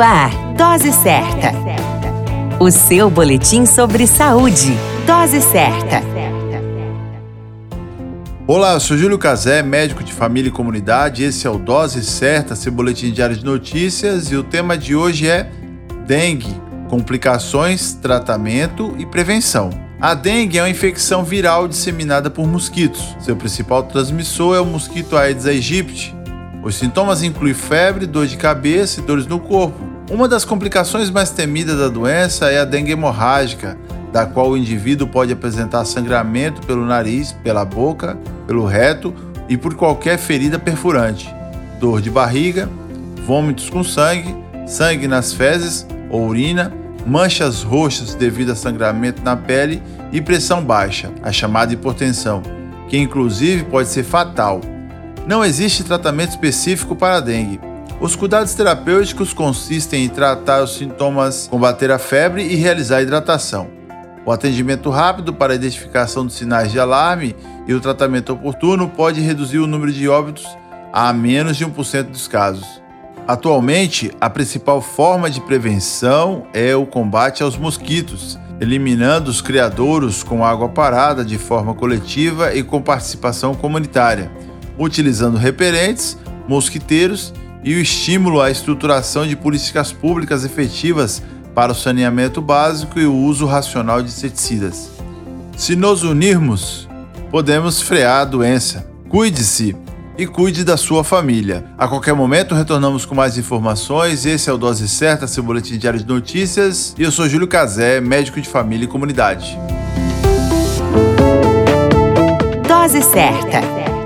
Ar, Dose Certa. O seu boletim sobre saúde. Dose Certa. Olá, eu sou Júlio Cazé, médico de família e comunidade. Esse é o Dose Certa, seu boletim diário de notícias. E o tema de hoje é dengue, complicações, tratamento e prevenção. A dengue é uma infecção viral disseminada por mosquitos. Seu principal transmissor é o mosquito Aedes aegypti, os sintomas incluem febre, dor de cabeça e dores no corpo. Uma das complicações mais temidas da doença é a dengue hemorrágica, da qual o indivíduo pode apresentar sangramento pelo nariz, pela boca, pelo reto e por qualquer ferida perfurante, dor de barriga, vômitos com sangue, sangue nas fezes ou urina, manchas roxas devido a sangramento na pele e pressão baixa, a chamada hipertensão, que inclusive pode ser fatal. Não existe tratamento específico para a dengue. Os cuidados terapêuticos consistem em tratar os sintomas, combater a febre e realizar a hidratação. O atendimento rápido para a identificação dos sinais de alarme e o tratamento oportuno pode reduzir o número de óbitos a menos de 1% dos casos. Atualmente, a principal forma de prevenção é o combate aos mosquitos, eliminando os criadouros com água parada de forma coletiva e com participação comunitária utilizando repelentes, mosquiteiros e o estímulo à estruturação de políticas públicas efetivas para o saneamento básico e o uso racional de inseticidas. Se nos unirmos, podemos frear a doença. Cuide-se e cuide da sua família. A qualquer momento retornamos com mais informações. Esse é o Dose Certa, seu boletim diário de notícias. E eu sou Júlio Cazé, médico de família e comunidade. Dose Certa